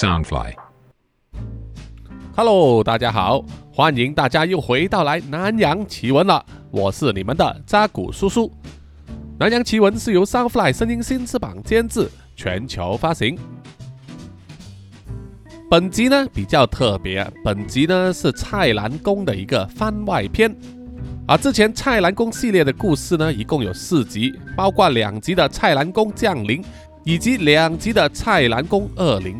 Soundfly。Hello，大家好，欢迎大家又回到来南洋奇闻了，我是你们的扎古叔叔。南洋奇闻是由 Soundfly 声音新翅膀监制，全球发行。本集呢比较特别，本集呢是蔡澜宫的一个番外篇。啊之前蔡澜宫系列的故事呢，一共有四集，包括两集的蔡澜宫降临，以及两集的蔡澜宫二零。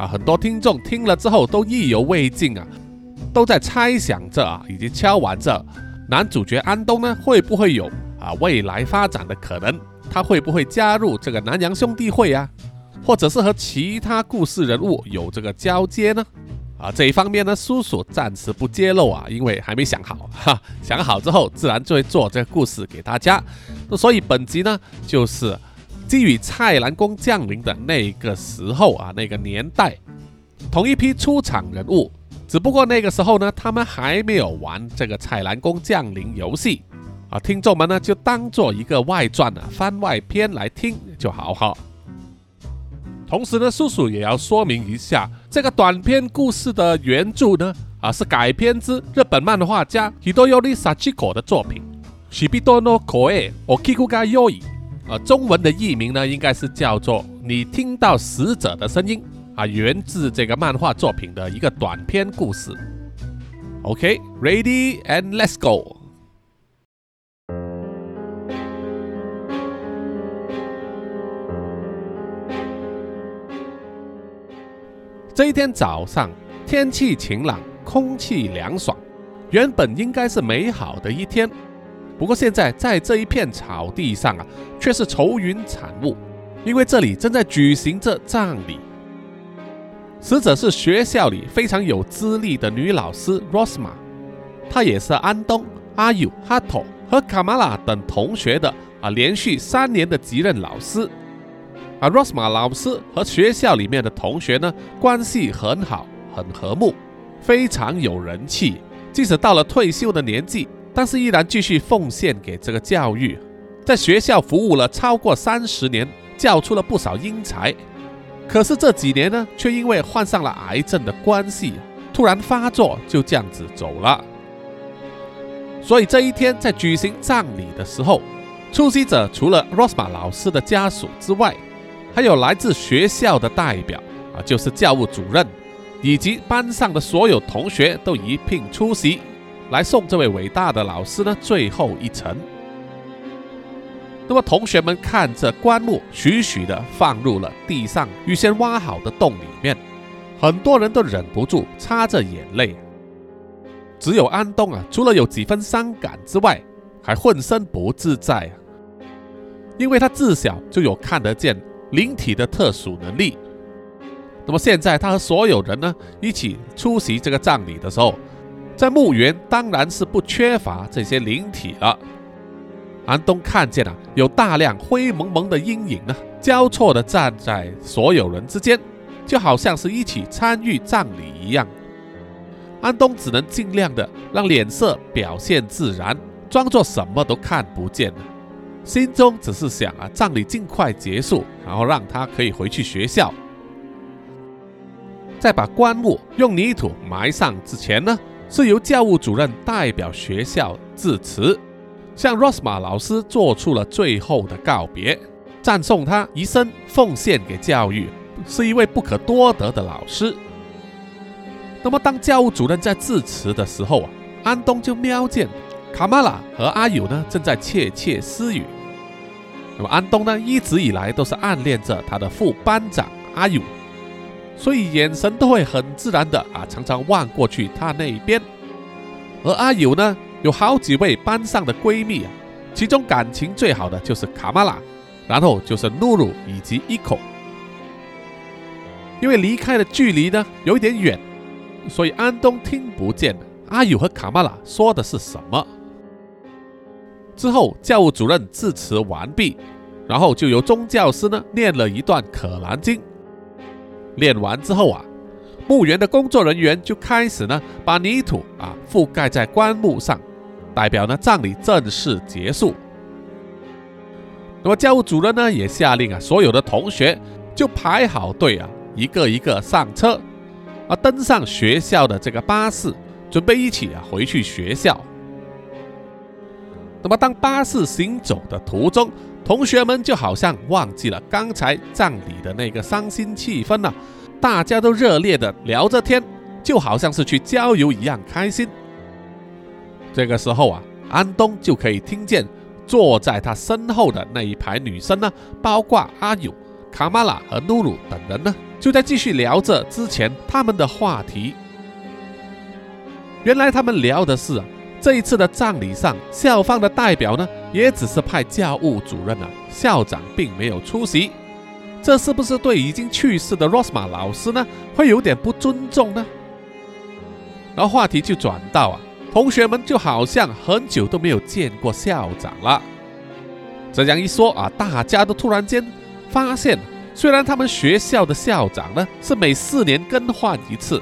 啊，很多听众听了之后都意犹未尽啊，都在猜想着啊，以及敲完着男主角安东呢会不会有啊未来发展的可能？他会不会加入这个南洋兄弟会啊？或者是和其他故事人物有这个交接呢？啊，这一方面呢，叔叔暂时不揭露啊，因为还没想好哈。想好之后，自然就会做这个故事给大家。那所以本集呢，就是基于蔡澜宫降临的那个时候啊，那个年代，同一批出场人物，只不过那个时候呢，他们还没有玩这个蔡澜宫降临游戏啊。听众们呢，就当做一个外传啊、番外篇来听就好哈。同时呢，叔叔也要说明一下，这个短篇故事的原著呢，啊是改编自日本漫画家 Hidoyori Sachiko 的作品《Shibito no Koe Okiku ga Yoi》，呃，中文的译名呢应该是叫做《你听到死者的声音》，啊，源自这个漫画作品的一个短篇故事。OK，ready、and let's go。这一天早上，天气晴朗，空气凉爽，原本应该是美好的一天。不过现在在这一片草地上啊，却是愁云惨雾，因为这里正在举行着葬礼。死者是学校里非常有资历的女老师 Rosma，她也是安东、阿尤、哈托和卡玛拉等同学的啊连续三年的级任老师。啊 Rosma 老师和学校里面的同学呢，关系很好，很和睦，非常有人气。即使到了退休的年纪，但是依然继续奉献给这个教育，在学校服务了超过三十年，教出了不少英才。可是这几年呢，却因为患上了癌症的关系，突然发作，就这样子走了。所以这一天在举行葬礼的时候，出席者除了 Rosma 老师的家属之外，还有来自学校的代表啊，就是教务主任，以及班上的所有同学都一并出席，来送这位伟大的老师呢最后一程。那么同学们看着棺木徐徐地放入了地上预先挖好的洞里面，很多人都忍不住擦着眼泪。只有安东啊，除了有几分伤感之外，还浑身不自在啊，因为他自小就有看得见灵体的特殊能力。那么现在他和所有人呢一起出席这个葬礼的时候，在墓园当然是不缺乏这些灵体了。安东看见了有大量灰蒙蒙的阴影呢，交错的站在所有人之间，就好像是一起参与葬礼一样。安东只能尽量的让脸色表现自然，装作什么都看不见了。心中只是想啊，葬礼尽快结束，然后让他可以回去学校。在把棺木用泥土埋上之前呢，是由教务主任代表学校致辞，向 Rosma 老师做出了最后的告别，赞颂他一生奉献给教育，是一位不可多得的老师。那么，当教务主任在致辞的时候啊，安东就瞄见。卡玛拉和阿友呢，正在窃窃私语。那么安东呢，一直以来都是暗恋着他的副班长阿友，所以眼神都会很自然的啊，常常望过去他那边。而阿友呢，有好几位班上的闺蜜啊，其中感情最好的就是卡玛拉，然后就是露露以及伊口。因为离开的距离呢有一点远，所以安东听不见阿友和卡玛拉说的是什么。之后，教务主任致辞完毕，然后就由宗教师呢念了一段《可兰经》。练完之后啊，墓园的工作人员就开始呢把泥土啊覆盖在棺木上，代表呢葬礼正式结束。那么教务主任呢也下令啊，所有的同学就排好队啊，一个一个上车，啊，登上学校的这个巴士，准备一起啊回去学校。那么，当巴士行走的途中，同学们就好像忘记了刚才葬礼的那个伤心气氛了，大家都热烈的聊着天，就好像是去郊游一样开心。这个时候啊，安东就可以听见。坐在他身后的那一排女生呢，包括阿勇、卡玛拉和露露等人呢，就在继续聊着之前他们的话题。原来他们聊的是这一次的葬礼上，校方的代表呢，也只是派教务主任啊，校长并没有出席。这是不是对已经去世的 Rosma 老师呢，会有点不尊重呢？然后话题就转到啊。同学们就好像很久都没有见过校长了。这样一说啊，大家都突然间发现，虽然他们学校的校长呢是每四年更换一次，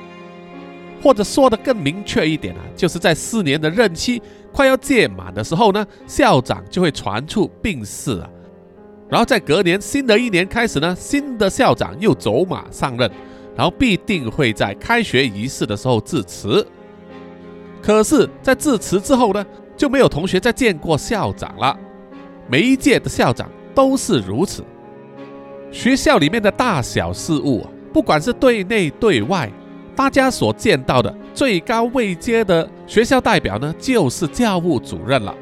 或者说的更明确一点啊，就是在四年的任期快要届满的时候呢，校长就会传出病逝啊。然后在隔年新的一年开始呢，新的校长又走马上任，然后必定会在开学仪式的时候致辞。可是，在致辞之后呢，就没有同学再见过校长了。每一届的校长都是如此。学校里面的大小事务，不管是对内对外，大家所见到的最高位阶的学校代表呢，就是教务主任了。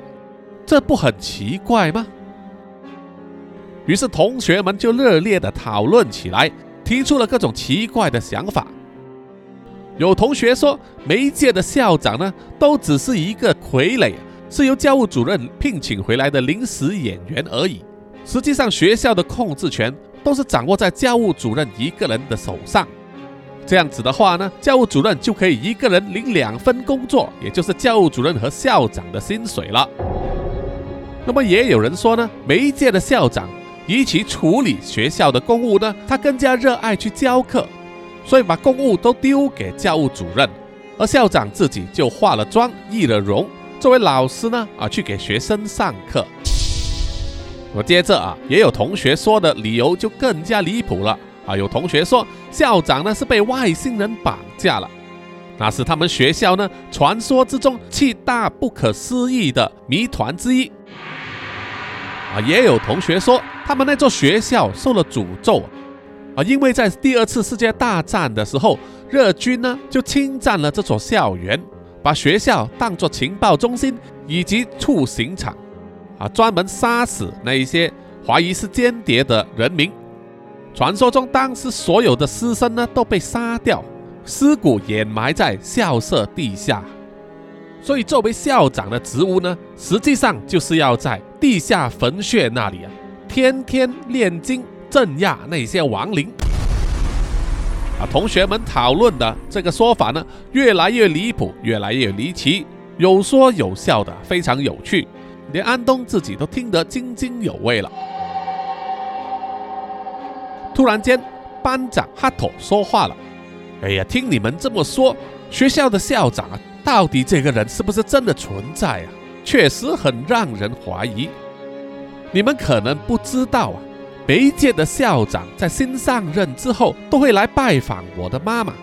这不很奇怪吗？于是同学们就热烈的讨论起来，提出了各种奇怪的想法。有同学说，每一届的校长呢，都只是一个傀儡，是由教务主任聘请回来的临时演员而已。实际上，学校的控制权都是掌握在教务主任一个人的手上。这样子的话呢，教务主任就可以一个人领两份工作，也就是教务主任和校长的薪水了。那么也有人说呢，每一届的校长比起处理学校的公务呢，他更加热爱去教课。所以把公务都丢给教务主任，而校长自己就化了妆、易了容，作为老师呢啊去给学生上课。我接着啊，也有同学说的理由就更加离谱了啊！有同学说校长呢是被外星人绑架了，那是他们学校呢传说之中七大不可思议的谜团之一。啊，也有同学说他们那座学校受了诅咒。啊，因为在第二次世界大战的时候，日军呢就侵占了这所校园，把学校当作情报中心以及处刑场，啊，专门杀死那一些怀疑是间谍的人民。传说中，当时所有的师生呢都被杀掉，尸骨掩埋在校舍地下。所以，作为校长的职务呢，实际上就是要在地下坟穴那里啊，天天炼金。镇压那些亡灵啊！同学们讨论的这个说法呢，越来越离谱，越来越离奇，有说有笑的，非常有趣，连安东自己都听得津津有味了。突然间，班长哈托说话了：“哎呀，听你们这么说，学校的校长啊，到底这个人是不是真的存在啊？确实很让人怀疑。你们可能不知道啊。”每一届的校长在新上任之后，都会来拜访我的妈妈，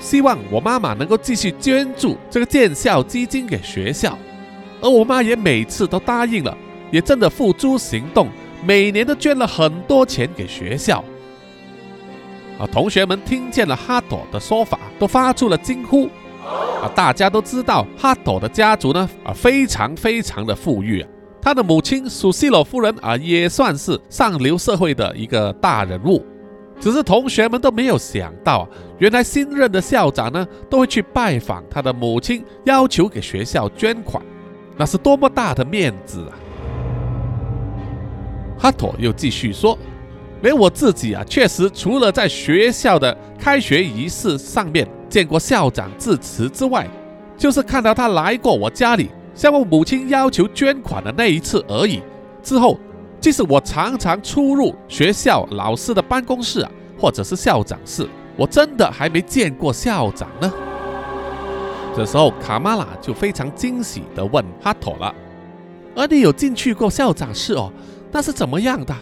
希望我妈妈能够继续捐助这个建校基金给学校，而我妈也每次都答应了，也真的付诸行动，每年都捐了很多钱给学校。啊，同学们听见了哈朵的说法，都发出了惊呼。啊，大家都知道哈朵的家族呢，啊，非常非常的富裕啊。他的母亲苏西罗夫人啊，也算是上流社会的一个大人物。只是同学们都没有想到，原来新任的校长呢，都会去拜访他的母亲，要求给学校捐款，那是多么大的面子啊！哈托又继续说：“连我自己啊，确实除了在学校的开学仪式上面见过校长致辞之外，就是看到他来过我家里。”向我母亲要求捐款的那一次而已。之后，即使我常常出入学校老师的办公室啊，或者是校长室，我真的还没见过校长呢。这时候，卡玛拉就非常惊喜地问哈托了：“而你有进去过校长室哦？那是怎么样的？”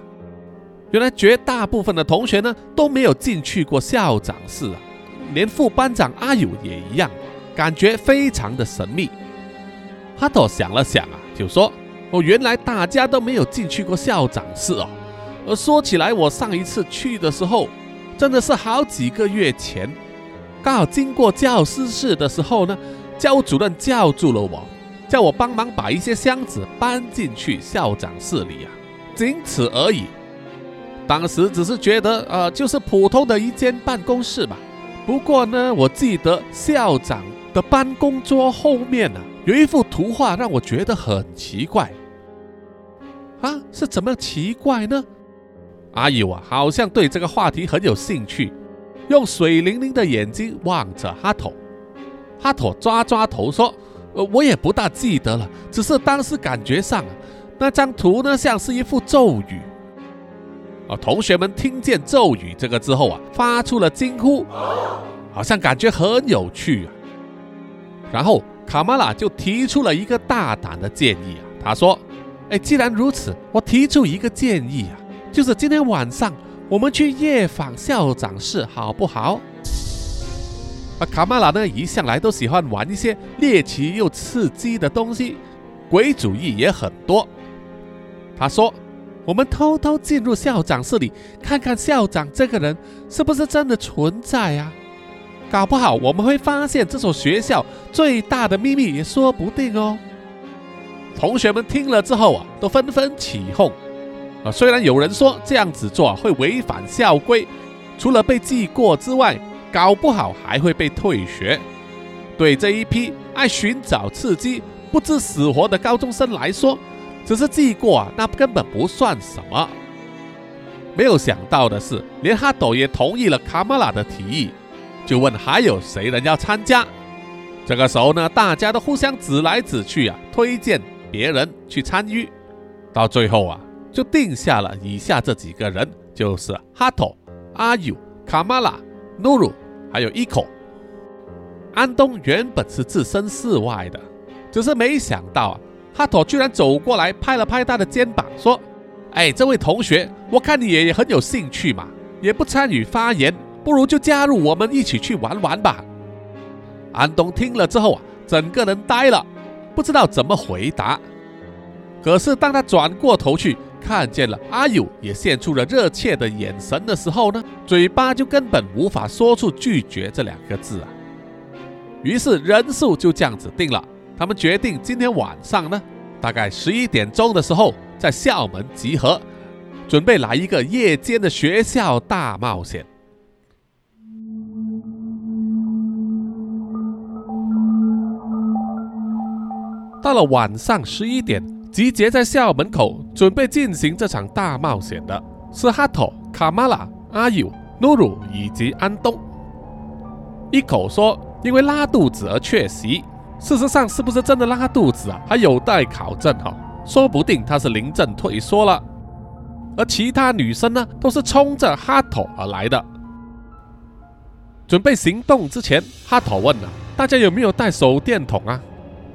原来绝大部分的同学呢都没有进去过校长室啊，连副班长阿友也一样，感觉非常的神秘。哈托想了想啊，就说：“哦，原来大家都没有进去过校长室哦。而说起来，我上一次去的时候，真的是好几个月前，刚好经过教师室的时候呢，教主任叫住了我，叫我帮忙把一些箱子搬进去校长室里啊，仅此而已。当时只是觉得，呃，就是普通的一间办公室吧。不过呢，我记得校长的办公桌后面呢。”有一幅图画让我觉得很奇怪，啊，是怎么奇怪呢？阿友啊，好像对这个话题很有兴趣，用水灵灵的眼睛望着哈头。哈头抓抓头说：“呃，我也不大记得了，只是当时感觉上那张图呢，像是一幅咒语。”啊，同学们听见“咒语”这个之后啊，发出了惊呼，好像感觉很有趣啊。然后。卡马拉就提出了一个大胆的建议啊，他说：“哎，既然如此，我提出一个建议啊，就是今天晚上我们去夜访校长室，好不好？”啊，卡马拉呢一向来都喜欢玩一些猎奇又刺激的东西，鬼主意也很多。他说：“我们偷偷进入校长室里，看看校长这个人是不是真的存在啊？”搞不好我们会发现这所学校最大的秘密也说不定哦。同学们听了之后啊，都纷纷起哄。啊，虽然有人说这样子做会违反校规，除了被记过之外，搞不好还会被退学。对这一批爱寻找刺激、不知死活的高中生来说，只是记过啊，那根本不算什么。没有想到的是，连哈斗也同意了卡马拉的提议。就问还有谁人要参加？这个时候呢，大家都互相指来指去啊，推荐别人去参与。到最后啊，就定下了以下这几个人，就是哈斗、阿尤、卡马拉、努鲁，还有伊口。安东原本是置身事外的，只是没想到啊，哈托居然走过来拍了拍他的肩膀，说：“哎，这位同学，我看你也很有兴趣嘛，也不参与发言。”不如就加入我们一起去玩玩吧。安东听了之后啊，整个人呆了，不知道怎么回答。可是当他转过头去看见了阿友，也现出了热切的眼神的时候呢，嘴巴就根本无法说出拒绝这两个字啊。于是人数就这样子定了，他们决定今天晚上呢，大概十一点钟的时候在校门集合，准备来一个夜间的学校大冒险。到了晚上十一点，集结在校门口，准备进行这场大冒险的是哈托、卡马拉、阿尤、努鲁以及安东。一口说因为拉肚子而缺席，事实上是不是真的拉肚子啊？还有待考证哈，说不定他是临阵退缩了。而其他女生呢，都是冲着哈托而来的。准备行动之前，哈托问了大家有没有带手电筒啊？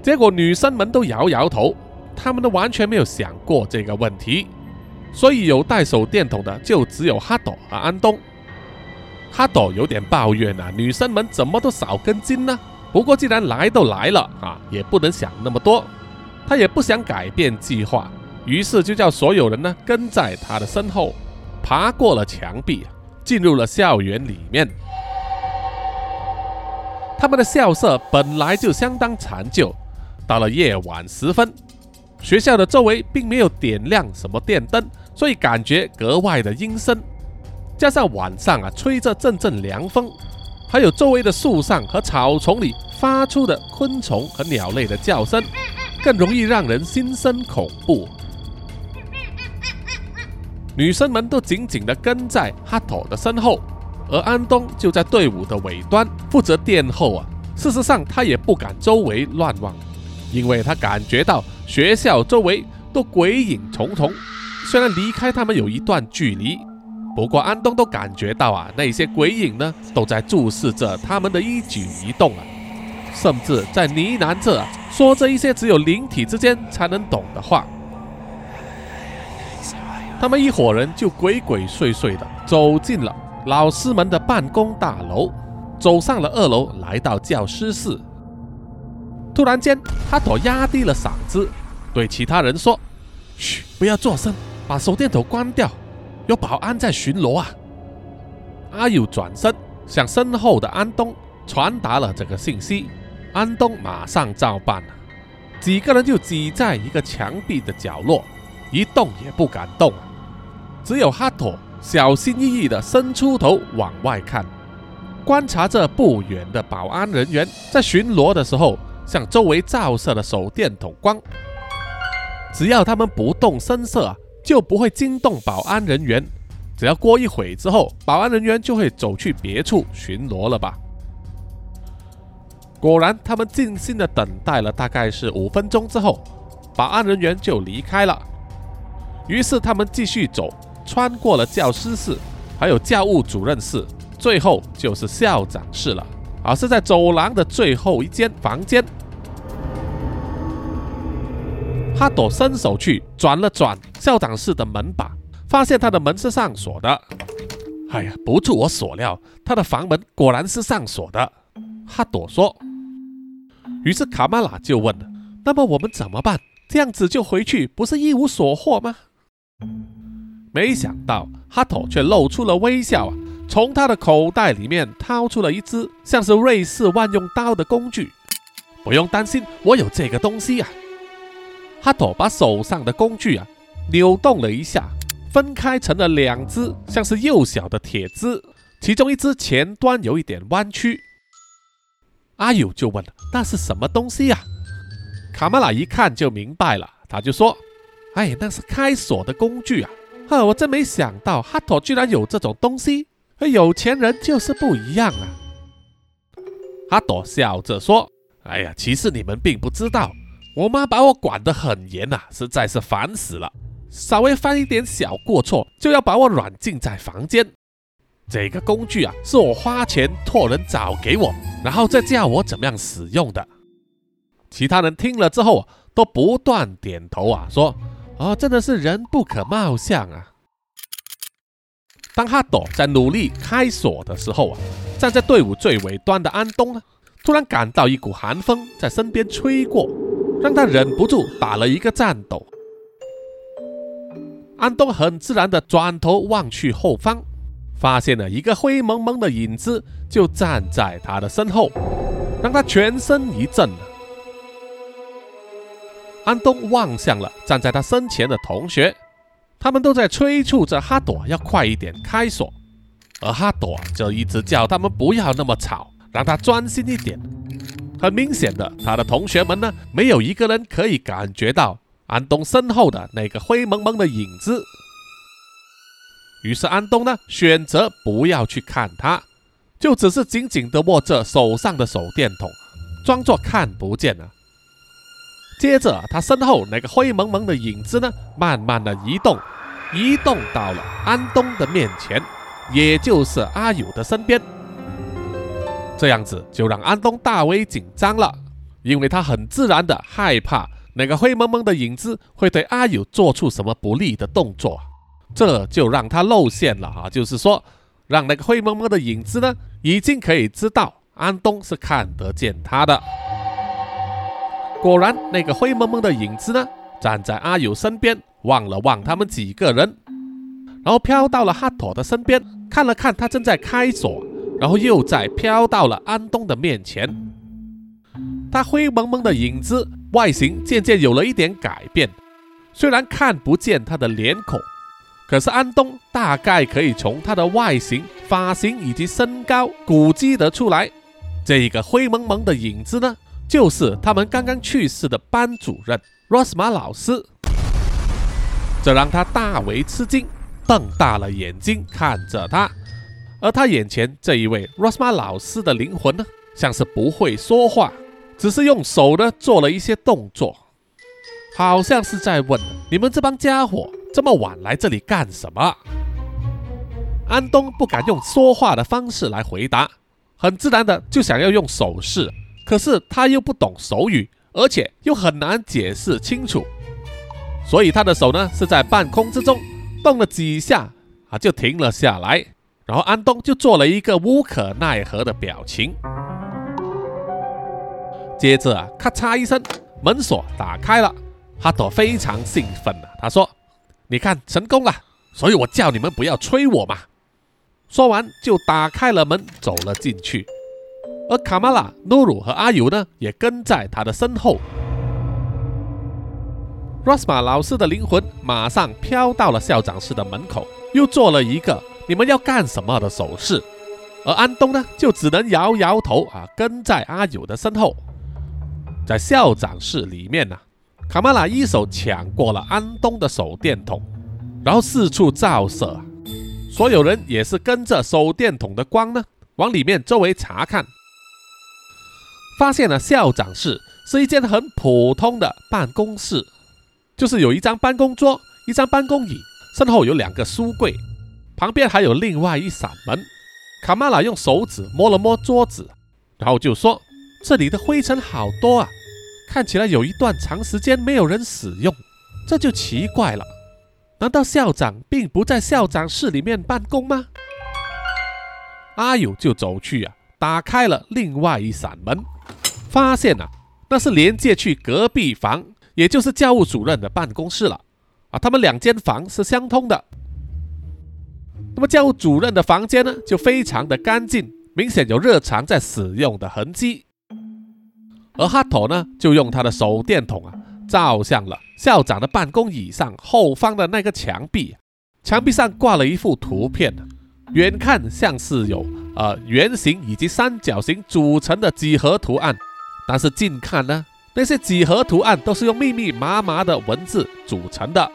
结果女生们都摇摇头，她们都完全没有想过这个问题，所以有带手电筒的就只有哈朵和安东。哈朵有点抱怨啊，女生们怎么都少根筋呢？不过既然来都来了啊，也不能想那么多，他也不想改变计划，于是就叫所有人呢跟在他的身后，爬过了墙壁，进入了校园里面。他们的校舍本来就相当残旧。到了夜晚时分，学校的周围并没有点亮什么电灯，所以感觉格外的阴森。加上晚上啊，吹着阵阵凉风，还有周围的树上和草丛里发出的昆虫和鸟类的叫声，更容易让人心生恐怖。女生们都紧紧地跟在哈托的身后，而安东就在队伍的尾端负责殿后啊。事实上，他也不敢周围乱望。因为他感觉到学校周围都鬼影重重，虽然离开他们有一段距离，不过安东都感觉到啊，那些鬼影呢都在注视着他们的一举一动啊，甚至在呢喃着说着一些只有灵体之间才能懂的话。他们一伙人就鬼鬼祟祟的走进了老师们的办公大楼，走上了二楼，来到教师室。突然间，哈朵压低了嗓子，对其他人说：“嘘，不要作声，把手电筒关掉，有保安在巡逻啊。”阿友转身向身后的安东传达了这个信息，安东马上照办了。几个人就挤在一个墙壁的角落，一动也不敢动。只有哈托小心翼翼地伸出头往外看，观察着不远的保安人员在巡逻的时候向周围照射的手电筒光。只要他们不动声色，就不会惊动保安人员。只要过一会之后，保安人员就会走去别处巡逻了吧？果然，他们静心地等待了大概是五分钟之后，保安人员就离开了。于是他们继续走。穿过了教师室，还有教务主任室，最后就是校长室了。而是在走廊的最后一间房间。哈朵伸手去转了转校长室的门把，发现他的门是上锁的。哎呀，不出我所料，他的房门果然是上锁的。哈朵说。于是卡玛拉就问：“那么我们怎么办？这样子就回去，不是一无所获吗？”没想到哈托却露出了微笑啊，从他的口袋里面掏出了一支像是瑞士万用刀的工具。不用担心，我有这个东西啊。哈托把手上的工具啊扭动了一下，分开成了两只像是幼小的铁枝，其中一只前端有一点弯曲。阿友就问：“那是什么东西呀？”卡玛拉一看就明白了，他就说：“哎，那是开锁的工具啊。”呵！我真没想到哈托居然有这种东西。有钱人就是不一样啊！哈朵笑着说：“哎呀，其实你们并不知道，我妈把我管得很严呐，实在是烦死了。稍微犯一点小过错，就要把我软禁在房间。这个工具啊，是我花钱托人找给我，然后再教我怎么样使用的。”其他人听了之后都不断点头啊，说。哦，真的是人不可貌相啊！当哈朵在努力开锁的时候啊，站在队伍最尾端的安东呢，突然感到一股寒风在身边吹过，让他忍不住打了一个颤抖。安东很自然地转头望去后方，发现了一个灰蒙蒙的影子就站在他的身后，让他全身一震。安东望向了站在他身前的同学，他们都在催促着哈朵要快一点开锁，而哈朵就一直叫他们不要那么吵，让他专心一点。很明显的，他的同学们呢，没有一个人可以感觉到安东身后的那个灰蒙蒙的影子。于是安东呢，选择不要去看他，就只是紧紧地握着手上的手电筒，装作看不见了。接着，他身后那个灰蒙蒙的影子呢，慢慢的移动，移动到了安东的面前，也就是阿友的身边。这样子就让安东大为紧张了，因为他很自然的害怕那个灰蒙蒙的影子会对阿友做出什么不利的动作，这就让他露馅了啊！就是说，让那个灰蒙蒙的影子呢，已经可以知道安东是看得见他的。果然，那个灰蒙蒙的影子呢，站在阿友身边，望了望他们几个人，然后飘到了哈托的身边，看了看他正在开锁，然后又再飘到了安东的面前。他灰蒙蒙的影子外形渐渐有了一点改变，虽然看不见他的脸孔，可是安东大概可以从他的外形、发型以及身高估计得出来，这个灰蒙蒙的影子呢。就是他们刚刚去世的班主任 Rosma 老师，这让他大为吃惊，瞪大了眼睛看着他。而他眼前这一位 Rosma 老师的灵魂呢，像是不会说话，只是用手呢做了一些动作，好像是在问你们这帮家伙这么晚来这里干什么。安东不敢用说话的方式来回答，很自然的就想要用手势。可是他又不懂手语，而且又很难解释清楚，所以他的手呢是在半空之中动了几下啊，就停了下来。然后安东就做了一个无可奈何的表情。接着啊，咔嚓一声，门锁打开了。哈朵非常兴奋啊，他说：“你看，成功了，所以我叫你们不要催我嘛。”说完就打开了门，走了进去。而卡玛拉、努鲁和阿尤呢，也跟在他的身后。罗斯玛老师的灵魂马上飘到了校长室的门口，又做了一个“你们要干什么”的手势。而安东呢，就只能摇摇头啊，跟在阿友的身后。在校长室里面呢，卡玛拉一手抢过了安东的手电筒，然后四处照射。所有人也是跟着手电筒的光呢，往里面周围查看，发现了校长室是一间很普通的办公室，就是有一张办公桌、一张办公椅，身后有两个书柜，旁边还有另外一扇门。卡玛拉用手指摸了摸桌子，然后就说：“这里的灰尘好多啊，看起来有一段长时间没有人使用，这就奇怪了。”难道校长并不在校长室里面办公吗？阿友就走去啊，打开了另外一扇门，发现啊，那是连接去隔壁房，也就是教务主任的办公室了。啊，他们两间房是相通的。那么教务主任的房间呢，就非常的干净，明显有日常在使用的痕迹。而哈头呢，就用他的手电筒啊。照向了校长的办公椅上后方的那个墙壁，墙壁上挂了一幅图片，远看像是有呃圆形以及三角形组成的几何图案，但是近看呢，那些几何图案都是用密密麻麻的文字组成的，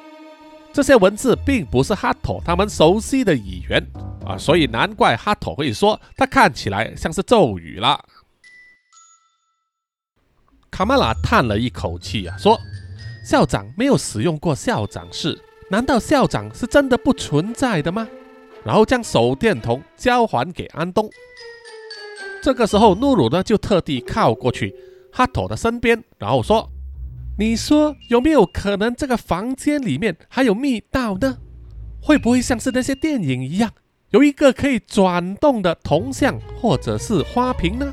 这些文字并不是哈托他们熟悉的语言啊，所以难怪哈托会说它看起来像是咒语了。卡玛拉叹了一口气啊，说：“校长没有使用过校长室，难道校长是真的不存在的吗？”然后将手电筒交还给安东。这个时候，努鲁呢就特地靠过去哈托的身边，然后说：“你说有没有可能这个房间里面还有密道呢？会不会像是那些电影一样，有一个可以转动的铜像或者是花瓶呢？”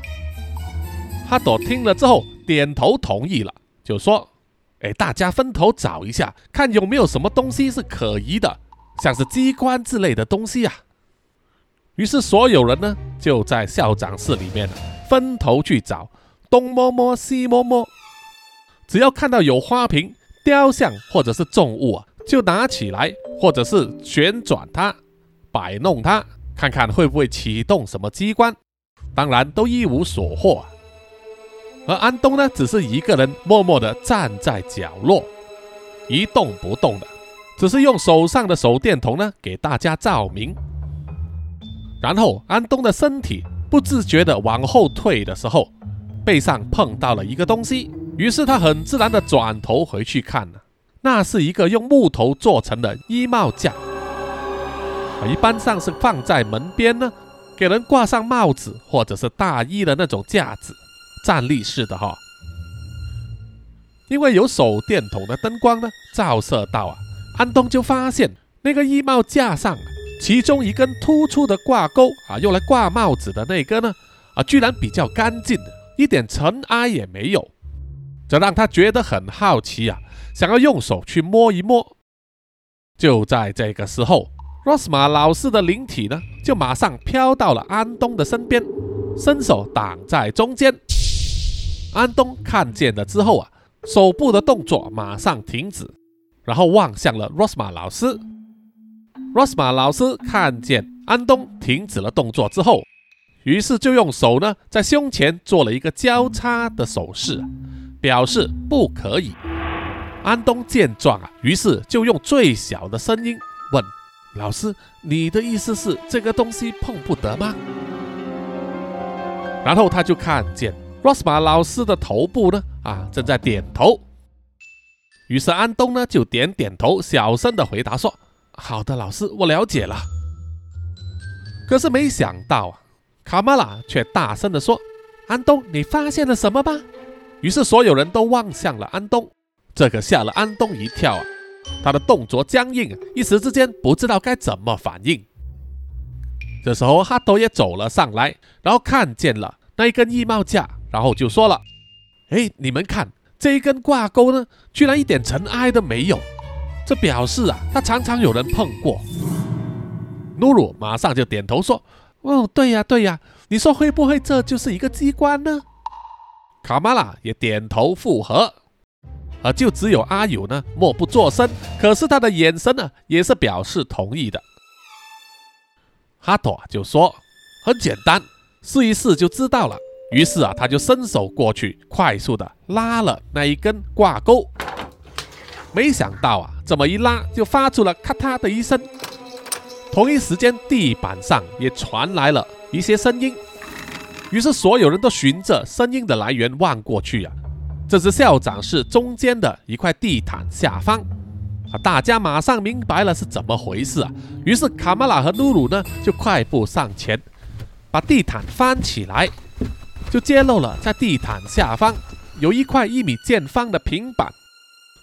哈朵听了之后。点头同意了，就说：“哎，大家分头找一下，看有没有什么东西是可疑的，像是机关之类的东西啊。”于是所有人呢就在校长室里面分头去找，东摸摸西摸摸，只要看到有花瓶、雕像或者是重物啊，就拿起来或者是旋转它、摆弄它，看看会不会启动什么机关。当然都一无所获。而安东呢，只是一个人默默地站在角落，一动不动的，只是用手上的手电筒呢给大家照明。然后安东的身体不自觉地往后退的时候，背上碰到了一个东西，于是他很自然地转头回去看了，那是一个用木头做成的衣帽架，一般上是放在门边呢，给人挂上帽子或者是大衣的那种架子。站立式的哈，因为有手电筒的灯光呢照射到啊，安东就发现那个衣帽架上，其中一根突出的挂钩啊，用来挂帽子的那个呢啊，居然比较干净，一点尘埃也没有，这让他觉得很好奇啊，想要用手去摸一摸。就在这个时候，罗斯玛老师的灵体呢，就马上飘到了安东的身边，伸手挡在中间。安东看见了之后啊，手部的动作马上停止，然后望向了 Rosma 老师。Rosma 老师看见安东停止了动作之后，于是就用手呢在胸前做了一个交叉的手势，表示不可以。安东见状啊，于是就用最小的声音问老师：“你的意思是这个东西碰不得吗？”然后他就看见。罗斯玛老师的头部呢？啊，正在点头。于是安东呢就点点头，小声的回答说：“好的，老师，我了解了。”可是没想到啊，卡玛拉却大声的说：“安东，你发现了什么吗？”于是所有人都望向了安东，这可吓了安东一跳啊！他的动作僵硬，一时之间不知道该怎么反应。这时候哈斗也走了上来，然后看见了那一根衣帽架，然后就说了：“哎，你们看这一根挂钩呢，居然一点尘埃都没有，这表示啊，它常常有人碰过。”努鲁马上就点头说：“哦，对呀，对呀，你说会不会这就是一个机关呢？”卡玛拉也点头附和，而就只有阿友呢默不作声，可是他的眼神呢也是表示同意的。哈托就说：“很简单，试一试就知道了。”于是啊，他就伸手过去，快速的拉了那一根挂钩，没想到啊，这么一拉就发出了咔嗒的一声。同一时间，地板上也传来了一些声音，于是所有人都循着声音的来源望过去啊，这是校长室中间的一块地毯下方，大家马上明白了是怎么回事啊，于是卡玛拉和露露呢就快步上前，把地毯翻起来，就揭露了在地毯下方有一块一米见方的平板，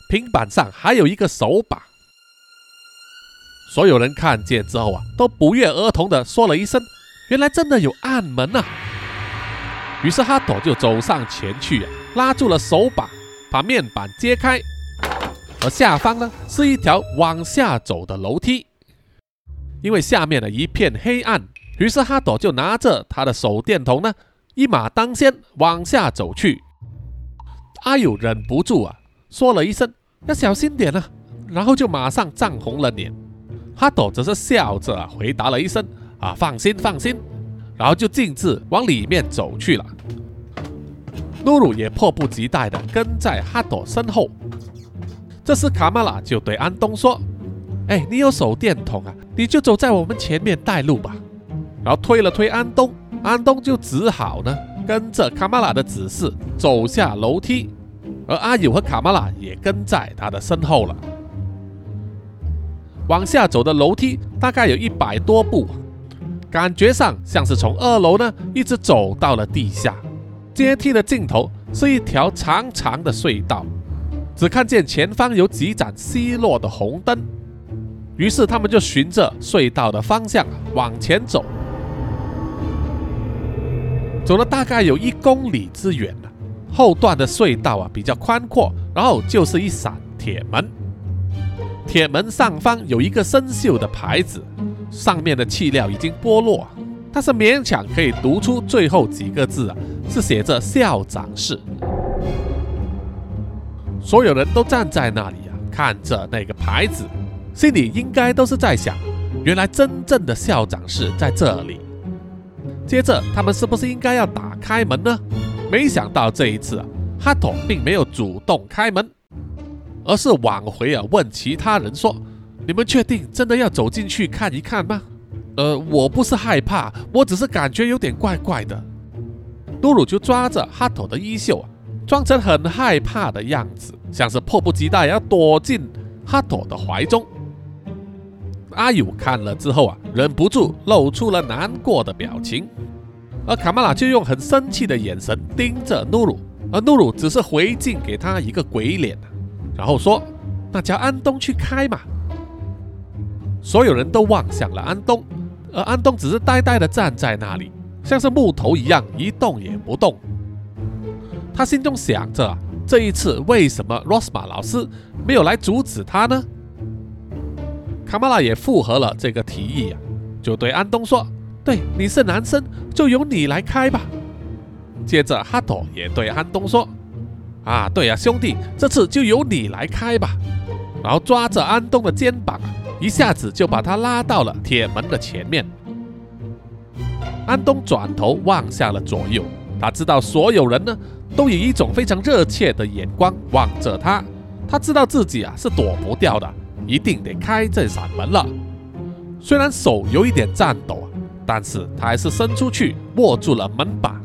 平板上还有一个手把。所有人看见之后啊，都不约而同的说了一声：“原来真的有暗门啊！”于是哈朵就走上前去啊，拉住了手把，把面板揭开，而下方呢是一条往下走的楼梯。因为下面呢一片黑暗，于是哈朵就拿着他的手电筒呢，一马当先往下走去。阿友忍不住啊，说了一声：“要小心点啊！”然后就马上涨红了脸。哈朵则是笑着回答了一声：“啊，放心，放心。”然后就径自往里面走去了。露露也迫不及待地跟在哈朵身后。这时卡玛拉就对安东说：“哎，你有手电筒啊，你就走在我们前面带路吧。”然后推了推安东，安东就只好呢跟着卡玛拉的指示走下楼梯，而阿友和卡玛拉也跟在他的身后了。往下走的楼梯大概有一百多步，感觉上像是从二楼呢一直走到了地下。阶梯的尽头是一条长长的隧道，只看见前方有几盏稀落的红灯。于是他们就循着隧道的方向往前走，走了大概有一公里之远了。后段的隧道啊比较宽阔，然后就是一扇铁门。铁门上方有一个生锈的牌子，上面的漆料已经剥落，但是勉强可以读出最后几个字啊，是写着“校长室”。所有人都站在那里啊，看着那个牌子，心里应该都是在想：原来真正的校长室在这里。接着，他们是不是应该要打开门呢？没想到这一次啊，哈托并没有主动开门。而是往回啊，问其他人说：“你们确定真的要走进去看一看吗？”呃，我不是害怕，我只是感觉有点怪怪的。露露就抓着哈头的衣袖啊，装成很害怕的样子，像是迫不及待要躲进哈头的怀中。阿友看了之后啊，忍不住露出了难过的表情，而卡玛拉就用很生气的眼神盯着露露，而露露只是回敬给他一个鬼脸。然后说：“那叫安东去开嘛。”所有人都望向了安东，而安东只是呆呆地站在那里，像是木头一样一动也不动。他心中想着：这一次为什么 Rosma 老师没有来阻止他呢？卡玛拉也附和了这个提议啊，就对安东说：“对，你是男生，就由你来开吧。”接着哈托也对安东说。啊，对呀，兄弟，这次就由你来开吧。然后抓着安东的肩膀，一下子就把他拉到了铁门的前面。安东转头望向了左右，他知道所有人呢都以一种非常热切的眼光望着他。他知道自己啊是躲不掉的，一定得开这扇门了。虽然手有一点颤抖啊，但是他还是伸出去握住了门把，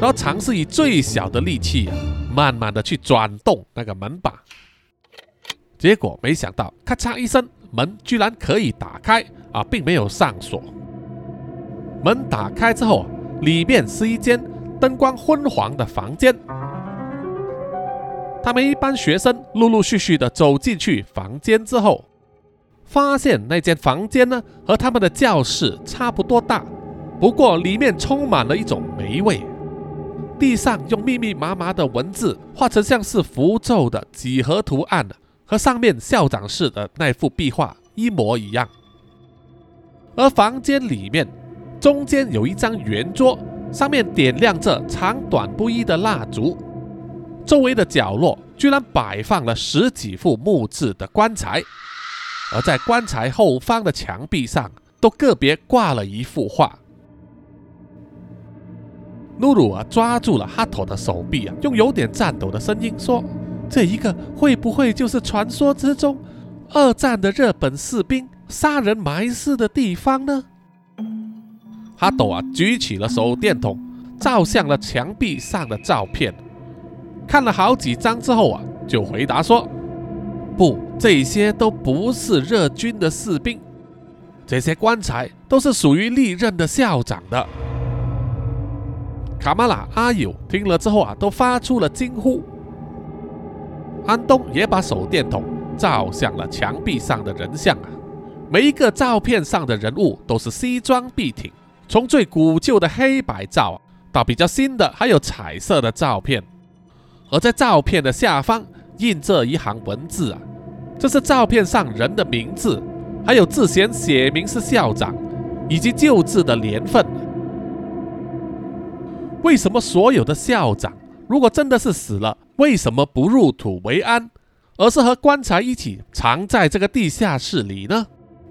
然后尝试以最小的力气啊。慢慢的去转动那个门把，结果没想到，咔嚓一声，门居然可以打开啊，并没有上锁。门打开之后，里面是一间灯光昏黄的房间。他们一班学生陆陆续续的走进去房间之后，发现那间房间呢和他们的教室差不多大，不过里面充满了一种霉味。地上用密密麻麻的文字画成像是符咒的几何图案，和上面校长室的那幅壁画一模一样。而房间里面中间有一张圆桌，上面点亮着长短不一的蜡烛，周围的角落居然摆放了十几副木质的棺材，而在棺材后方的墙壁上都个别挂了一幅画。露露啊，抓住了哈托的手臂啊，用有点颤抖的声音说：“这一个会不会就是传说之中二战的日本士兵杀人埋尸的地方呢？”哈斗啊，举起了手电筒，照向了墙壁上的照片，看了好几张之后啊，就回答说：“不，这些都不是日军的士兵，这些棺材都是属于历任的校长的。”卡玛拉、阿友听了之后啊，都发出了惊呼。安东也把手电筒照向了墙壁上的人像啊，每一个照片上的人物都是西装笔挺，从最古旧的黑白照到比较新的还有彩色的照片。而在照片的下方印着一行文字啊，这是照片上人的名字，还有字前写明是校长以及旧字的年份。为什么所有的校长，如果真的是死了，为什么不入土为安，而是和棺材一起藏在这个地下室里呢？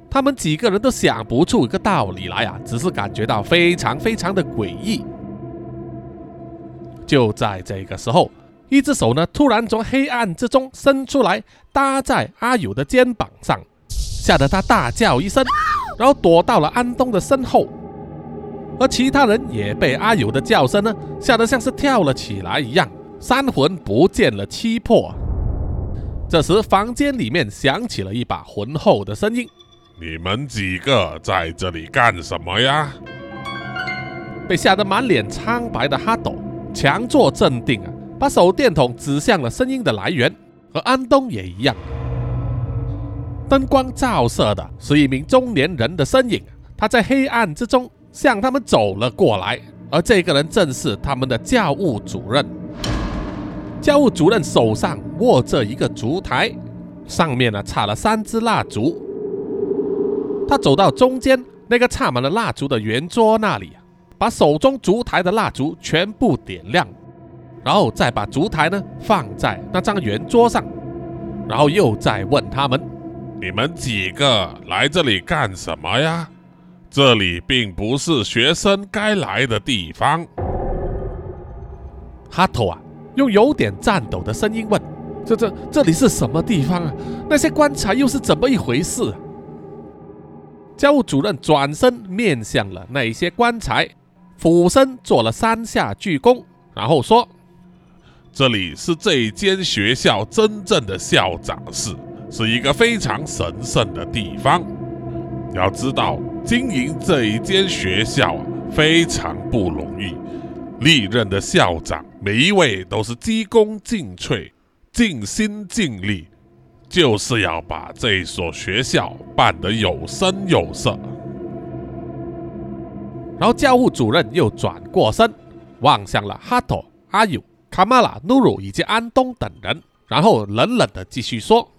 他们几个人都想不出一个道理来啊，只是感觉到非常非常的诡异。就在这个时候，一只手呢突然从黑暗之中伸出来，搭在阿友的肩膀上，吓得他大叫一声，然后躲到了安东的身后。而其他人也被阿友的叫声呢吓得像是跳了起来一样，三魂不见了七魄。这时，房间里面响起了一把浑厚的声音：“你们几个在这里干什么呀？”被吓得满脸苍白的哈斗强作镇定啊，把手电筒指向了声音的来源，和安东也一样。灯光照射的是一名中年人的身影，他在黑暗之中。向他们走了过来，而这个人正是他们的教务主任。教务主任手上握着一个烛台，上面呢插了三支蜡烛。他走到中间那个插满了蜡烛的圆桌那里，把手中烛台的蜡烛全部点亮，然后再把烛台呢放在那张圆桌上，然后又再问他们：“你们几个来这里干什么呀？”这里并不是学生该来的地方。哈头啊，用有点颤抖的声音问：“这、这、这里是什么地方啊？那些棺材又是怎么一回事？”教务主任转身面向了那些棺材，俯身做了三下鞠躬，然后说：“这里是这间学校真正的校长室，是一个非常神圣的地方。要知道。”经营这一间学校，非常不容易。历任的校长每一位都是鞠躬尽瘁、尽心尽力，就是要把这所学校办得有声有色。然后教务主任又转过身，望向了哈托、阿尤、卡马拉、努鲁以及安东等人，然后冷冷的继续说：“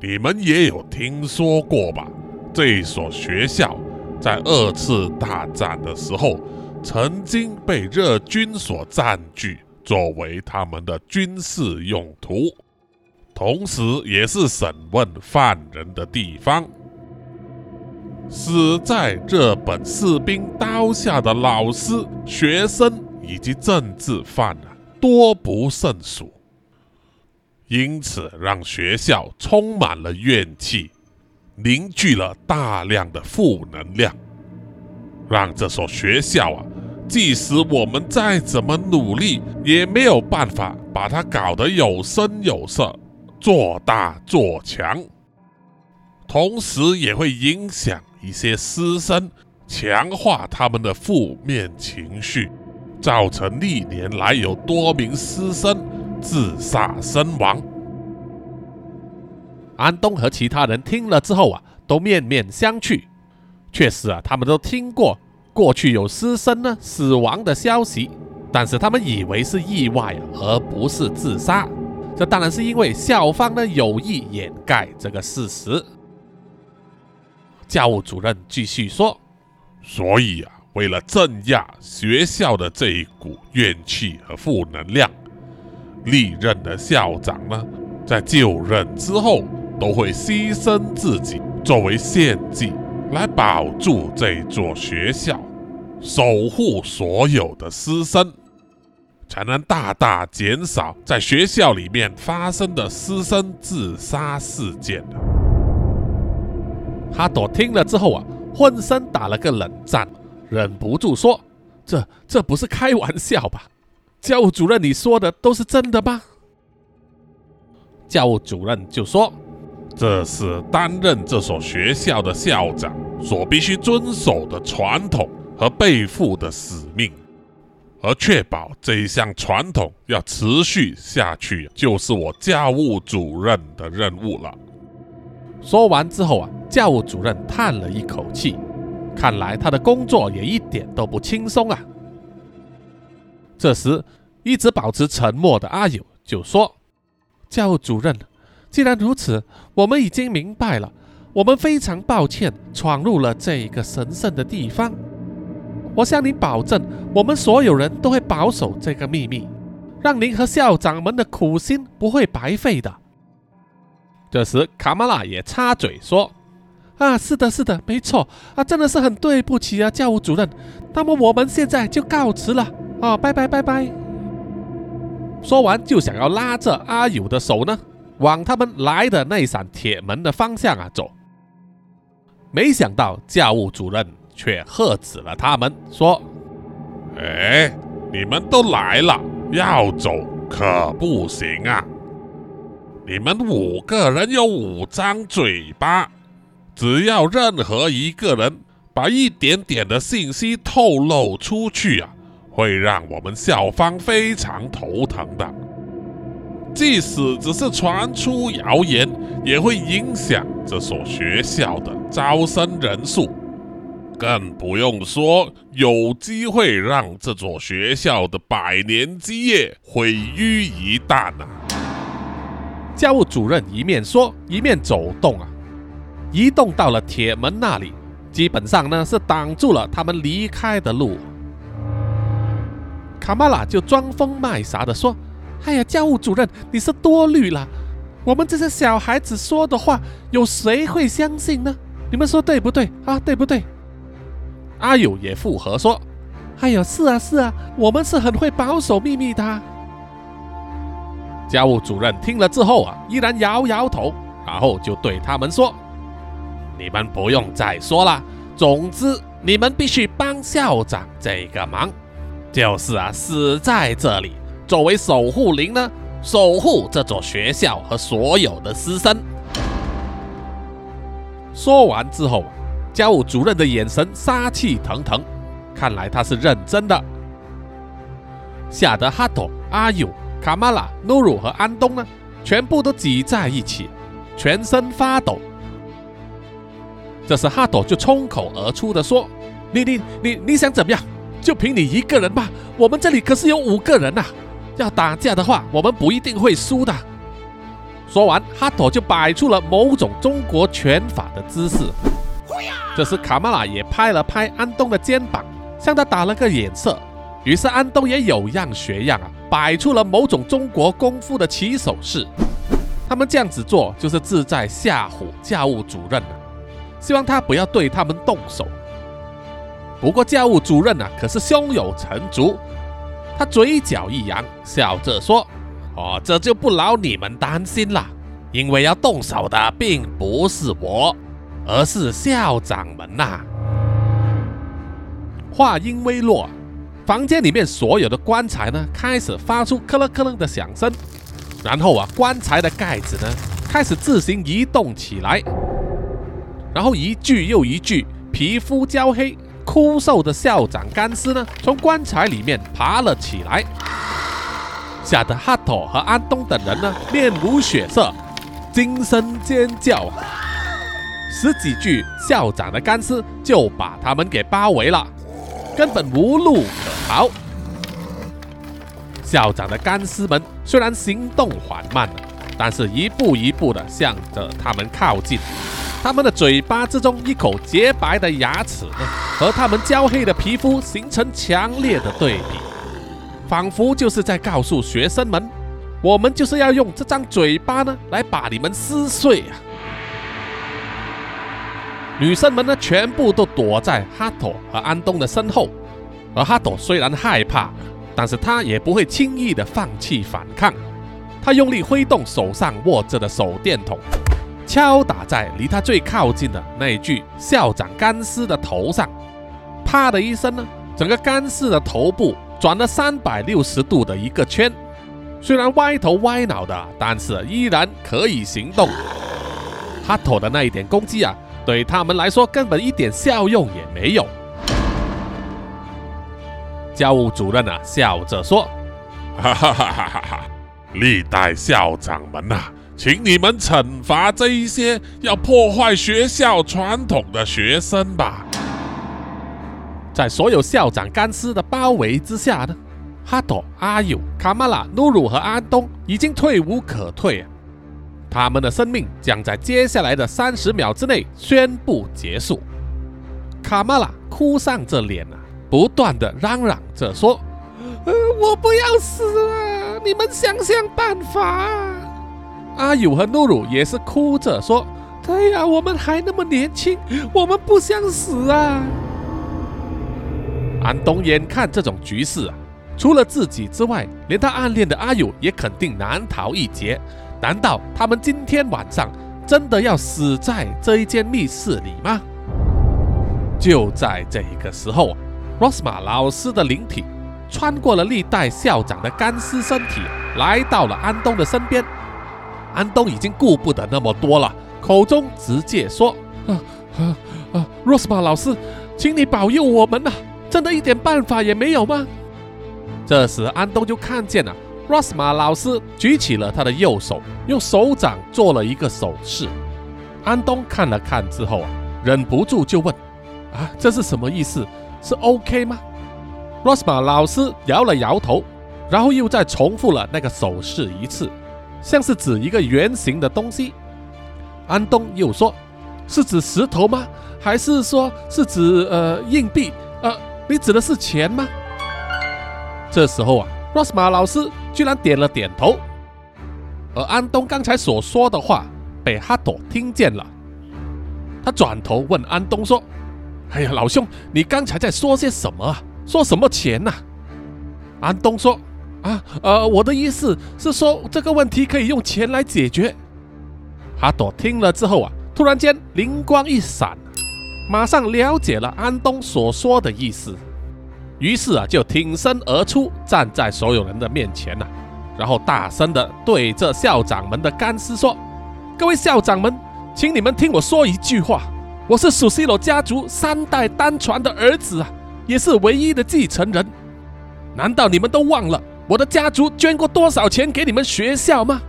你们也有听说过吧？”这所学校在二次大战的时候，曾经被日军所占据，作为他们的军事用途，同时也是审问犯人的地方。死在日本士兵刀下的老师、学生以及政治犯啊，多不胜数，因此让学校充满了怨气。凝聚了大量的负能量，让这所学校啊，即使我们再怎么努力，也没有办法把它搞得有声有色、做大做强。同时，也会影响一些师生，强化他们的负面情绪，造成历年来有多名师生自杀身亡。安东和其他人听了之后啊，都面面相觑。确实啊，他们都听过过去有师生呢死亡的消息，但是他们以为是意外，而不是自杀。这当然是因为校方呢有意掩盖这个事实。教务主任继续说：“所以啊，为了镇压学校的这一股怨气和负能量，历任的校长呢，在就任之后都会牺牲自己作为献祭，来保住这座学校，守护所有的师生。”才能大大减少在学校里面发生的师生自杀事件哈朵听了之后啊，浑身打了个冷战，忍不住说：“这这不是开玩笑吧？教务主任，你说的都是真的吗？”教务主任就说：“这是担任这所学校的校长所必须遵守的传统和背负的使命。”而确保这一项传统要持续下去，就是我教务主任的任务了。说完之后啊，教务主任叹了一口气，看来他的工作也一点都不轻松啊。这时，一直保持沉默的阿友就说：“教务主任，既然如此，我们已经明白了。我们非常抱歉闯入了这一个神圣的地方。”我向您保证，我们所有人都会保守这个秘密，让您和校长们的苦心不会白费的。这时，卡马拉也插嘴说：“啊，是的，是的，没错啊，真的是很对不起啊，教务主任。那么我们现在就告辞了啊，拜拜拜拜。”说完，就想要拉着阿友的手呢，往他们来的那扇铁门的方向啊走。没想到教务主任。却喝止了他们，说：“哎，你们都来了，要走可不行啊！你们五个人有五张嘴巴，只要任何一个人把一点点的信息透露出去啊，会让我们校方非常头疼的。即使只是传出谣言，也会影响这所学校的招生人数。”更不用说，有机会让这座学校的百年基业毁于一旦呐！教务主任一面说，一面走动啊，移动到了铁门那里，基本上呢是挡住了他们离开的路。卡玛拉就装疯卖傻的说：“哎呀，教务主任，你是多虑了，我们这些小孩子说的话，有谁会相信呢？你们说对不对啊？对不对？”阿友也附和说：“哎呦，是啊，是啊，我们是很会保守秘密的。”教务主任听了之后啊，依然摇摇头，然后就对他们说：“你们不用再说了，总之你们必须帮校长这个忙，就是啊，死在这里，作为守护灵呢，守护这座学校和所有的师生。”说完之后。教务主任的眼神杀气腾腾，看来他是认真的。吓得哈朵、阿友、卡马拉、努鲁和安东呢，全部都挤在一起，全身发抖。这时哈朵就冲口而出的说：“你、你、你、你想怎么样？就凭你一个人吧？我们这里可是有五个人呐！要打架的话，我们不一定会输的。”说完，哈朵就摆出了某种中国拳法的姿势。这时，卡玛拉也拍了拍安东的肩膀，向他打了个眼色。于是，安东也有样学样啊，摆出了某种中国功夫的起手式。他们这样子做，就是志在吓唬教务主任啊，希望他不要对他们动手。不过，教务主任啊，可是胸有成竹，他嘴角一扬，笑着说：“哦，这就不劳你们担心了，因为要动手的并不是我。”而是校长们呐！话音未落，房间里面所有的棺材呢，开始发出咯楞咯楞的响声。然后啊，棺材的盖子呢，开始自行移动起来。然后一具又一具皮肤焦黑、枯瘦的校长干尸呢，从棺材里面爬了起来。吓得哈托和安东等人呢面无血色，惊声尖叫！十几具校长的干尸就把他们给包围了，根本无路可逃。校长的干尸们虽然行动缓慢，但是一步一步的向着他们靠近。他们的嘴巴之中一口洁白的牙齿呢，和他们焦黑的皮肤形成强烈的对比，仿佛就是在告诉学生们：我们就是要用这张嘴巴呢来把你们撕碎啊！女生们呢，全部都躲在哈托和安东的身后，而哈托虽然害怕，但是他也不会轻易的放弃反抗。他用力挥动手上握着的手电筒。敲打在离他最靠近的那具校长干尸的头上，啪的一声呢，整个干尸的头部转了三百六十度的一个圈，虽然歪头歪脑的，但是依然可以行动。哈托的那一点攻击啊，对他们来说根本一点效用也没有。教务主任啊，笑着说：“哈哈哈哈哈哈，历代校长们呐。”请你们惩罚这一些要破坏学校传统的学生吧。在所有校长干尸的包围之下呢，哈朵、阿友、卡马拉、努鲁和安东已经退无可退啊！他们的生命将在接下来的三十秒之内宣布结束。卡马拉哭丧着脸啊，不断的嚷嚷着说：“呃，我不要死啊！你们想想办法。”阿友和诺鲁也是哭着说：“对呀，我们还那么年轻，我们不想死啊！”安东眼看这种局势，除了自己之外，连他暗恋的阿友也肯定难逃一劫。难道他们今天晚上真的要死在这一间密室里吗？就在这一个时候罗斯玛老师的灵体穿过了历代校长的干尸身体，来到了安东的身边。安东已经顾不得那么多了，口中直接说：“啊啊啊，罗斯玛老师，请你保佑我们呐！真的一点办法也没有吗？”这时，安东就看见了 Rosma 老师举起了他的右手，用手掌做了一个手势。安东看了看之后啊，忍不住就问：“啊，这是什么意思？是 OK 吗？”？”Rosma 老师摇了摇头，然后又再重复了那个手势一次。像是指一个圆形的东西，安东又说：“是指石头吗？还是说是指呃硬币？呃，你指的是钱吗？”这时候啊，，Rosma 老师居然点了点头，而安东刚才所说的话被哈朵听见了，他转头问安东说：“哎呀，老兄，你刚才在说些什么啊？说什么钱呐？”安东说。啊，呃，我的意思是说，这个问题可以用钱来解决。哈朵听了之后啊，突然间灵光一闪，马上了解了安东所说的意思，于是啊，就挺身而出，站在所有人的面前呐，然后大声的对着校长们的干尸说：“各位校长们，请你们听我说一句话，我是苏西罗家族三代单传的儿子啊，也是唯一的继承人，难道你们都忘了？”我的家族捐过多少钱给你们学校吗？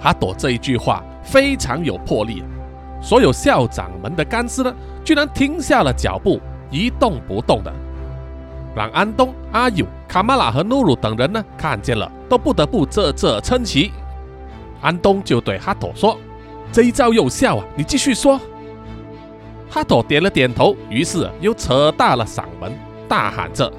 哈朵这一句话非常有魄力，所有校长们的干尸呢，居然停下了脚步，一动不动的，让安东、阿友、卡马拉和努鲁等人呢看见了，都不得不啧啧称奇。安东就对哈朵说：“这一招有效啊，你继续说。”哈朵点了点头，于是又扯大了嗓门，大喊着：“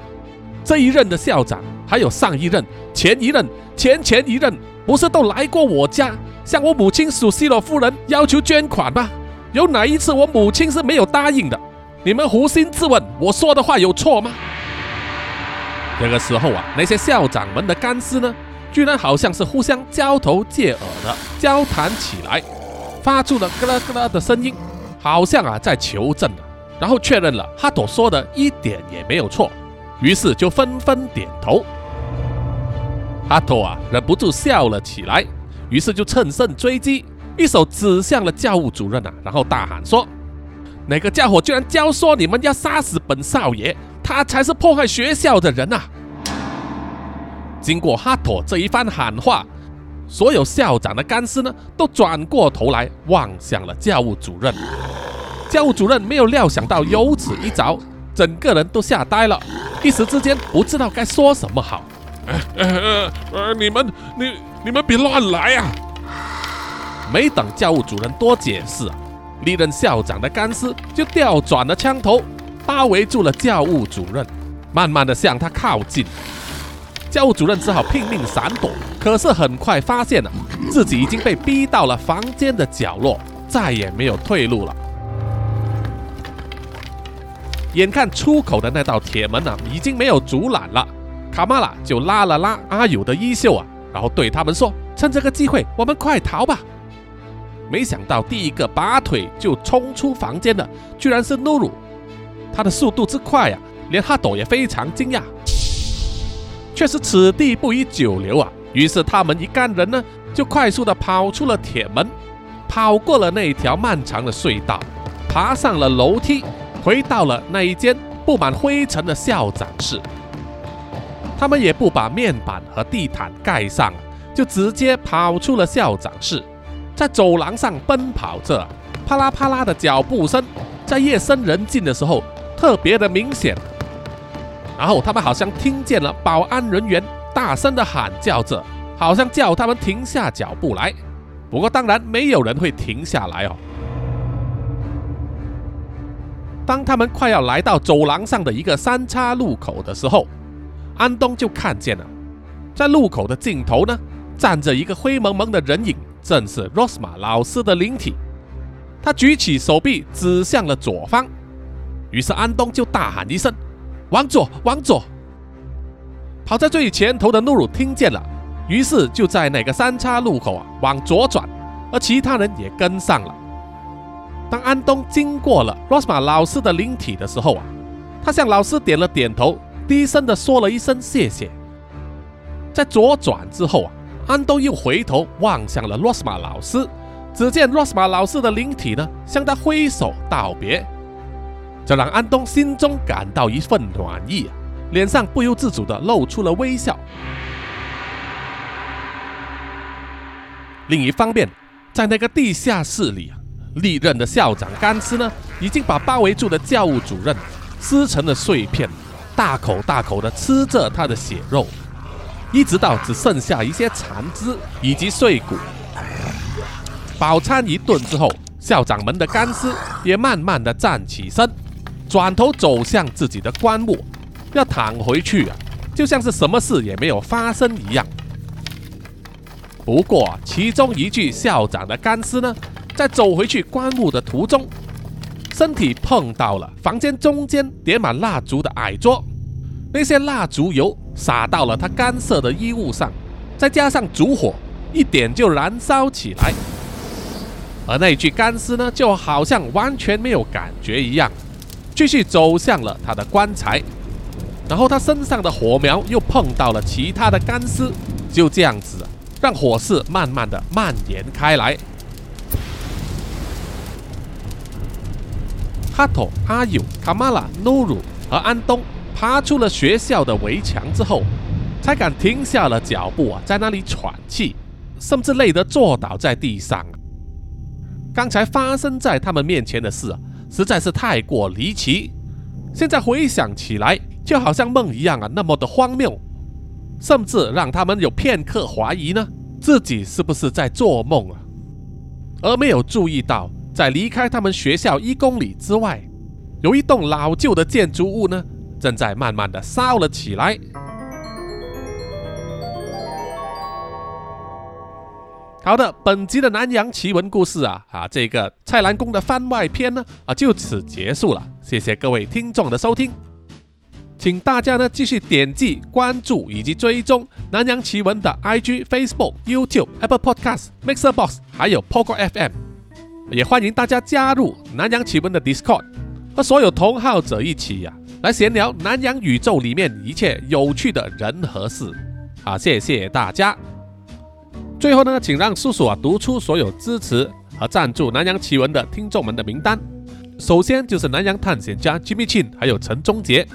这一任的校长！”还有上一任、前一任、前前一任，不是都来过我家，向我母亲苏西罗夫人要求捐款吗？有哪一次我母亲是没有答应的？你们扪心自问，我说的话有错吗？这个时候啊，那些校长们的干尸呢，居然好像是互相交头接耳的交谈起来，发出了咯啦咯啦的声音，好像啊在求证，然后确认了哈朵说的一点也没有错。于是就纷纷点头。哈托啊，忍不住笑了起来，于是就趁胜追击，一手指向了教务主任啊，然后大喊说：“那个家伙居然教唆你们要杀死本少爷，他才是破坏学校的人啊！”经过哈妥这一番喊话，所有校长的干尸呢，都转过头来望向了教务主任。教务主任没有料想到有此一着，整个人都吓呆了，一时之间不知道该说什么好。呃呃呃，你们你你们别乱来啊！没等教务主任多解释，历任校长的干尸就调转了枪头，包围住了教务主任，慢慢的向他靠近。教务主任只好拼命闪躲，可是很快发现了自己已经被逼到了房间的角落，再也没有退路了。眼看出口的那道铁门呢，已经没有阻拦了，卡玛拉就拉了拉阿友的衣袖啊，然后对他们说：“趁这个机会，我们快逃吧！”没想到第一个拔腿就冲出房间的，居然是露露。他的速度之快啊，连哈斗也非常惊讶。却是此地不宜久留啊！于是他们一干人呢，就快速的跑出了铁门，跑过了那条漫长的隧道，爬上了楼梯，回到了那一间布满灰尘的校长室。他们也不把面板和地毯盖上，就直接跑出了校长室，在走廊上奔跑着，啪啦啪啦的脚步声，在夜深人静的时候特别的明显。然后他们好像听见了保安人员大声的喊叫着，好像叫他们停下脚步来。不过当然没有人会停下来哦。当他们快要来到走廊上的一个三叉路口的时候，安东就看见了，在路口的尽头呢，站着一个灰蒙蒙的人影，正是 Rosma 老师的灵体。他举起手臂指向了左方，于是安东就大喊一声。往左，往左！跑在最前头的努鲁听见了，于是就在那个三叉路口啊往左转，而其他人也跟上了。当安东经过了 Rosma 老师的灵体的时候啊，他向老师点了点头，低声的说了一声谢谢。在左转之后啊，安东又回头望向了 Rosma 老师，只见 Rosma 老师的灵体呢向他挥手道别。这让安东心中感到一份暖意，脸上不由自主地露出了微笑。另一方面，在那个地下室里，历任的校长干尸呢，已经把包围住的教务主任撕成了碎片，大口大口地吃着他的血肉，一直到只剩下一些残肢以及碎骨。饱餐一顿之后，校长们的干尸也慢慢地站起身。转头走向自己的棺木，要躺回去啊，就像是什么事也没有发生一样。不过，其中一具校长的干尸呢，在走回去棺木的途中，身体碰到了房间中间点满蜡烛的矮桌，那些蜡烛油洒到了他干涩的衣物上，再加上烛火一点就燃烧起来，而那具干尸呢，就好像完全没有感觉一样。继续走向了他的棺材，然后他身上的火苗又碰到了其他的干尸，就这样子，让火势慢慢的蔓延开来。哈托、阿尤、卡马拉、努鲁和安东爬出了学校的围墙之后，才敢停下了脚步啊，在那里喘气，甚至累得坐倒在地上。刚才发生在他们面前的事啊。实在是太过离奇，现在回想起来，就好像梦一样啊，那么的荒谬，甚至让他们有片刻怀疑呢，自己是不是在做梦啊？而没有注意到，在离开他们学校一公里之外，有一栋老旧的建筑物呢，正在慢慢的烧了起来。好的，本集的南洋奇闻故事啊啊，这个蔡澜宫的番外篇呢啊就此结束了。谢谢各位听众的收听，请大家呢继续点击关注以及追踪南洋奇闻的 IG、Facebook、YouTube、Apple Podcast、Mixer Box，还有 Poco FM。也欢迎大家加入南洋奇闻的 Discord，和所有同好者一起呀来闲聊南洋宇宙里面一切有趣的人和事。好，谢谢大家。最后呢，请让叔叔啊读出所有支持和赞助南洋奇闻的听众们的名单。首先就是南洋探险家 Jimmy Chin，还有陈忠杰。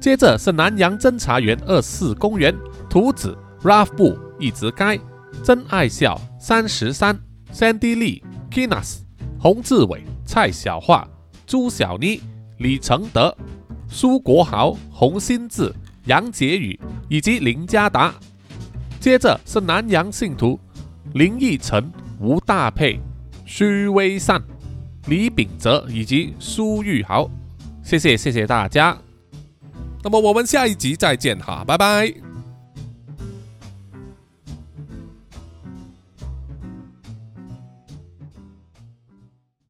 接着是南洋侦查员二四公园、图子 Ralph 布、一直该、真爱笑、三十三、Sandy Lee、Kinas、洪志伟、蔡小桦、朱小妮、李承德、苏国豪、洪新志、杨杰宇以及林家达。接着是南洋信徒林奕晨、吴大佩、徐威善、李秉哲以及苏玉豪。谢谢谢谢大家。那么我们下一集再见哈，拜拜。